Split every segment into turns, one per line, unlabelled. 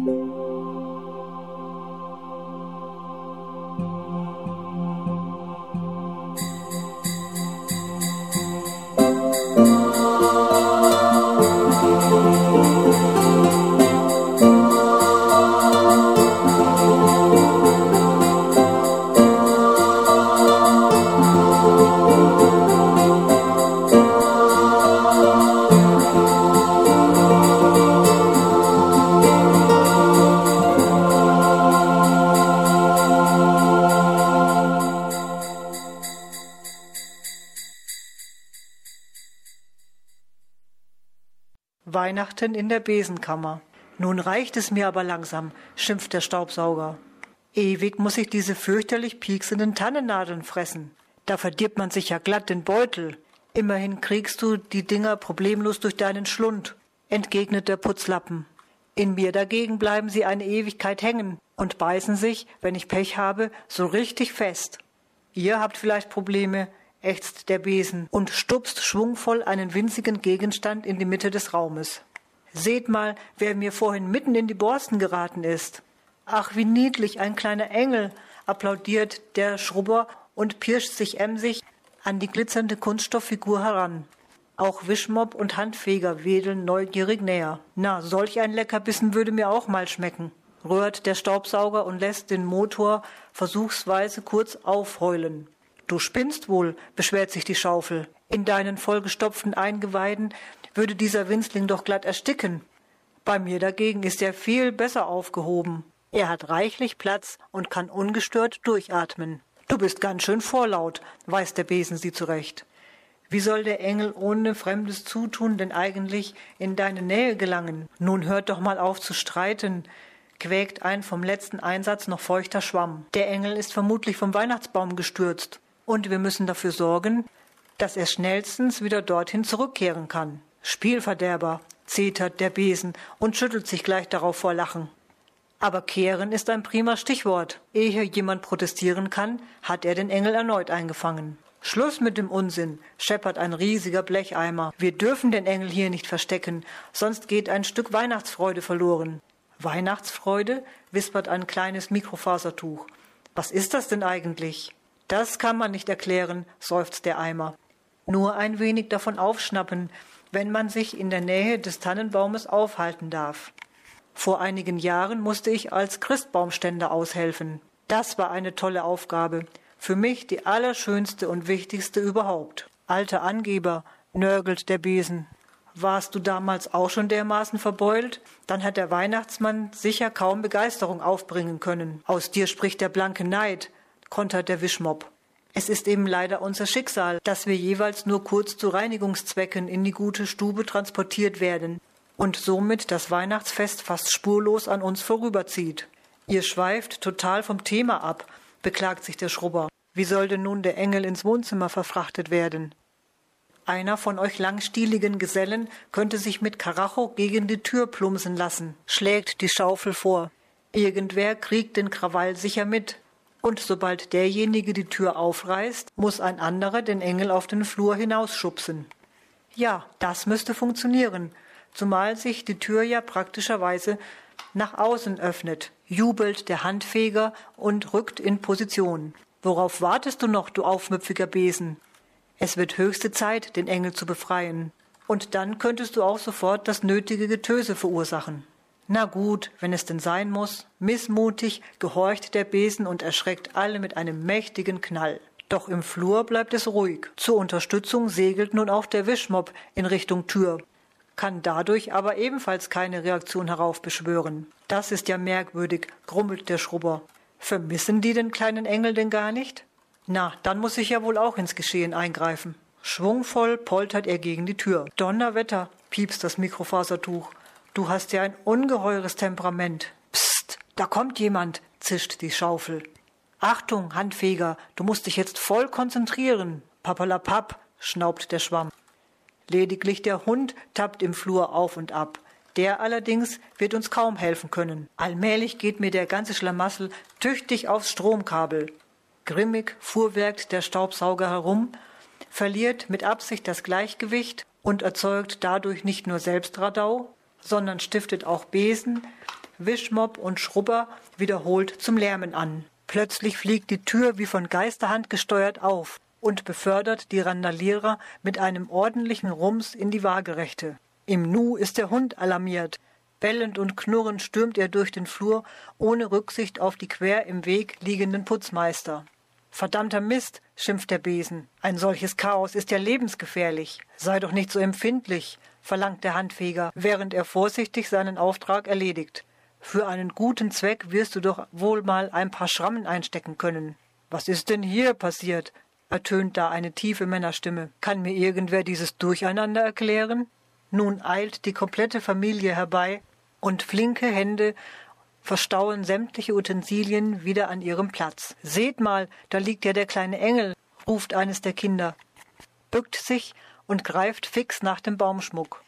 Música Weihnachten in der Besenkammer. Nun reicht es mir aber langsam, schimpft der Staubsauger. Ewig muss ich diese fürchterlich pieksenden Tannennadeln fressen. Da verdirbt man sich ja glatt den Beutel. Immerhin kriegst du die Dinger problemlos durch deinen Schlund, entgegnet der Putzlappen. In mir dagegen bleiben sie eine Ewigkeit hängen und beißen sich, wenn ich Pech habe, so richtig fest. Ihr habt vielleicht Probleme, ächzt der Besen und stupst schwungvoll einen winzigen Gegenstand in die Mitte des Raumes. Seht mal, wer mir vorhin mitten in die Borsten geraten ist. Ach, wie niedlich, ein kleiner Engel, applaudiert der Schrubber und pirscht sich emsig an die glitzernde Kunststofffigur heran. Auch Wischmopp und Handfeger wedeln neugierig näher. Na, solch ein Leckerbissen würde mir auch mal schmecken, rührt der Staubsauger und lässt den Motor versuchsweise kurz aufheulen. Du spinnst wohl, beschwert sich die Schaufel. In deinen vollgestopften Eingeweiden würde dieser Winzling doch glatt ersticken. Bei mir dagegen ist er viel besser aufgehoben. Er hat reichlich Platz und kann ungestört durchatmen. Du bist ganz schön vorlaut, weist der Besen sie zurecht. Wie soll der Engel ohne fremdes Zutun denn eigentlich in deine Nähe gelangen? Nun hört doch mal auf zu streiten, quäkt ein vom letzten Einsatz noch feuchter Schwamm. Der Engel ist vermutlich vom Weihnachtsbaum gestürzt und wir müssen dafür sorgen, dass er schnellstens wieder dorthin zurückkehren kann. Spielverderber, zetert der Besen und schüttelt sich gleich darauf vor Lachen. Aber kehren ist ein prima Stichwort. Ehe jemand protestieren kann, hat er den Engel erneut eingefangen. Schluss mit dem Unsinn, scheppert ein riesiger Blecheimer. Wir dürfen den Engel hier nicht verstecken, sonst geht ein Stück Weihnachtsfreude verloren. Weihnachtsfreude? wispert ein kleines Mikrofasertuch. Was ist das denn eigentlich? Das kann man nicht erklären, seufzt der Eimer. Nur ein wenig davon aufschnappen, wenn man sich in der Nähe des Tannenbaumes aufhalten darf. Vor einigen Jahren musste ich als Christbaumständer aushelfen. Das war eine tolle Aufgabe, für mich die allerschönste und wichtigste überhaupt. Alter Angeber, nörgelt der Besen. Warst du damals auch schon dermaßen verbeult? Dann hat der Weihnachtsmann sicher kaum Begeisterung aufbringen können. Aus dir spricht der blanke Neid, kontert der Wischmopp. Es ist eben leider unser Schicksal, dass wir jeweils nur kurz zu Reinigungszwecken in die gute Stube transportiert werden und somit das Weihnachtsfest fast spurlos an uns vorüberzieht. Ihr schweift total vom Thema ab, beklagt sich der Schrubber. Wie soll denn nun der Engel ins Wohnzimmer verfrachtet werden? Einer von euch langstieligen Gesellen könnte sich mit Karacho gegen die Tür plumpsen lassen, schlägt die Schaufel vor. Irgendwer kriegt den Krawall sicher mit, und sobald derjenige die Tür aufreißt, muss ein anderer den Engel auf den Flur hinausschubsen. Ja, das müsste funktionieren, zumal sich die Tür ja praktischerweise nach außen öffnet, jubelt der Handfeger und rückt in Position. Worauf wartest du noch, du aufmüpfiger Besen? Es wird höchste Zeit, den Engel zu befreien. Und dann könntest du auch sofort das nötige Getöse verursachen. Na gut, wenn es denn sein muss. Missmutig gehorcht der Besen und erschreckt alle mit einem mächtigen Knall. Doch im Flur bleibt es ruhig. Zur Unterstützung segelt nun auch der Wischmopp in Richtung Tür, kann dadurch aber ebenfalls keine Reaktion heraufbeschwören. Das ist ja merkwürdig, grummelt der Schrubber. Vermissen die den kleinen Engel denn gar nicht? Na, dann muss ich ja wohl auch ins Geschehen eingreifen. Schwungvoll poltert er gegen die Tür. Donnerwetter, piepst das Mikrofasertuch. Du hast ja ein ungeheures Temperament. Psst, da kommt jemand, zischt die Schaufel. Achtung, Handfeger, du musst dich jetzt voll konzentrieren. Papalapap, schnaubt der Schwamm. Lediglich der Hund tappt im Flur auf und ab. Der allerdings wird uns kaum helfen können. Allmählich geht mir der ganze Schlamassel tüchtig aufs Stromkabel. Grimmig fuhrwerkt der Staubsauger herum, verliert mit Absicht das Gleichgewicht und erzeugt dadurch nicht nur selbst Radau, sondern stiftet auch Besen, Wischmopp und Schrubber wiederholt zum Lärmen an. Plötzlich fliegt die Tür wie von Geisterhand gesteuert auf und befördert die Randalierer mit einem ordentlichen Rums in die Waagerechte. Im Nu ist der Hund alarmiert. Bellend und knurrend stürmt er durch den Flur, ohne Rücksicht auf die quer im Weg liegenden Putzmeister. Verdammter Mist, schimpft der Besen. Ein solches Chaos ist ja lebensgefährlich. Sei doch nicht so empfindlich, verlangt der Handfeger, während er vorsichtig seinen Auftrag erledigt. Für einen guten Zweck wirst du doch wohl mal ein paar Schrammen einstecken können. Was ist denn hier passiert? ertönt da eine tiefe Männerstimme. Kann mir irgendwer dieses Durcheinander erklären? Nun eilt die komplette Familie herbei, und flinke Hände verstauen sämtliche Utensilien wieder an ihrem Platz. Seht mal, da liegt ja der kleine Engel, ruft eines der Kinder, bückt sich und greift fix nach dem Baumschmuck.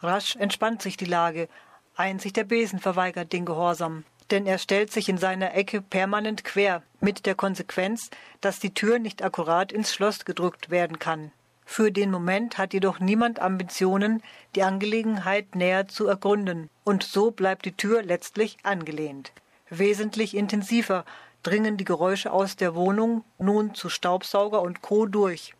Rasch entspannt sich die Lage, einzig der Besen verweigert den Gehorsam, denn er stellt sich in seiner Ecke permanent quer, mit der Konsequenz, dass die Tür nicht akkurat ins Schloss gedrückt werden kann. Für den Moment hat jedoch niemand Ambitionen, die Angelegenheit näher zu ergründen, und so bleibt die Tür letztlich angelehnt. Wesentlich intensiver dringen die Geräusche aus der Wohnung nun zu Staubsauger und Co. durch.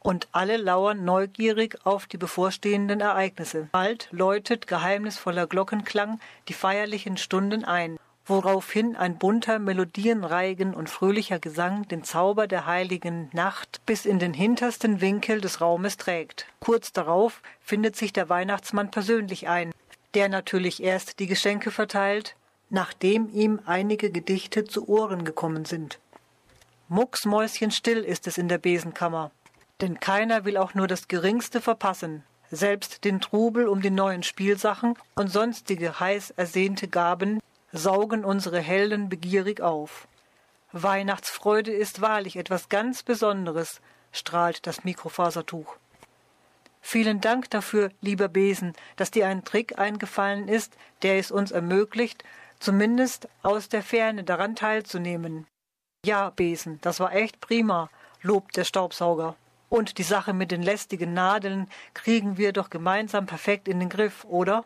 Und alle lauern neugierig auf die bevorstehenden Ereignisse. Bald läutet geheimnisvoller Glockenklang die feierlichen Stunden ein woraufhin ein bunter, melodienreigen und fröhlicher Gesang den Zauber der heiligen Nacht bis in den hintersten Winkel des Raumes trägt. Kurz darauf findet sich der Weihnachtsmann persönlich ein, der natürlich erst die Geschenke verteilt, nachdem ihm einige Gedichte zu Ohren gekommen sind. Mucksmäuschenstill ist es in der Besenkammer, denn keiner will auch nur das geringste verpassen, selbst den Trubel um die neuen Spielsachen und sonstige heiß ersehnte Gaben, saugen unsere Helden begierig auf. Weihnachtsfreude ist wahrlich etwas ganz Besonderes, strahlt das Mikrofasertuch. Vielen Dank dafür, lieber Besen, dass dir ein Trick eingefallen ist, der es uns ermöglicht, zumindest aus der Ferne daran teilzunehmen. Ja, Besen, das war echt prima, lobt der Staubsauger. Und die Sache mit den lästigen Nadeln kriegen wir doch gemeinsam perfekt in den Griff, oder?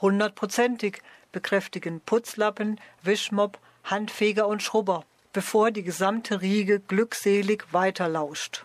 Hundertprozentig, bekräftigen Putzlappen, Wischmopp, Handfeger und Schrubber, bevor die gesamte Riege glückselig weiterlauscht.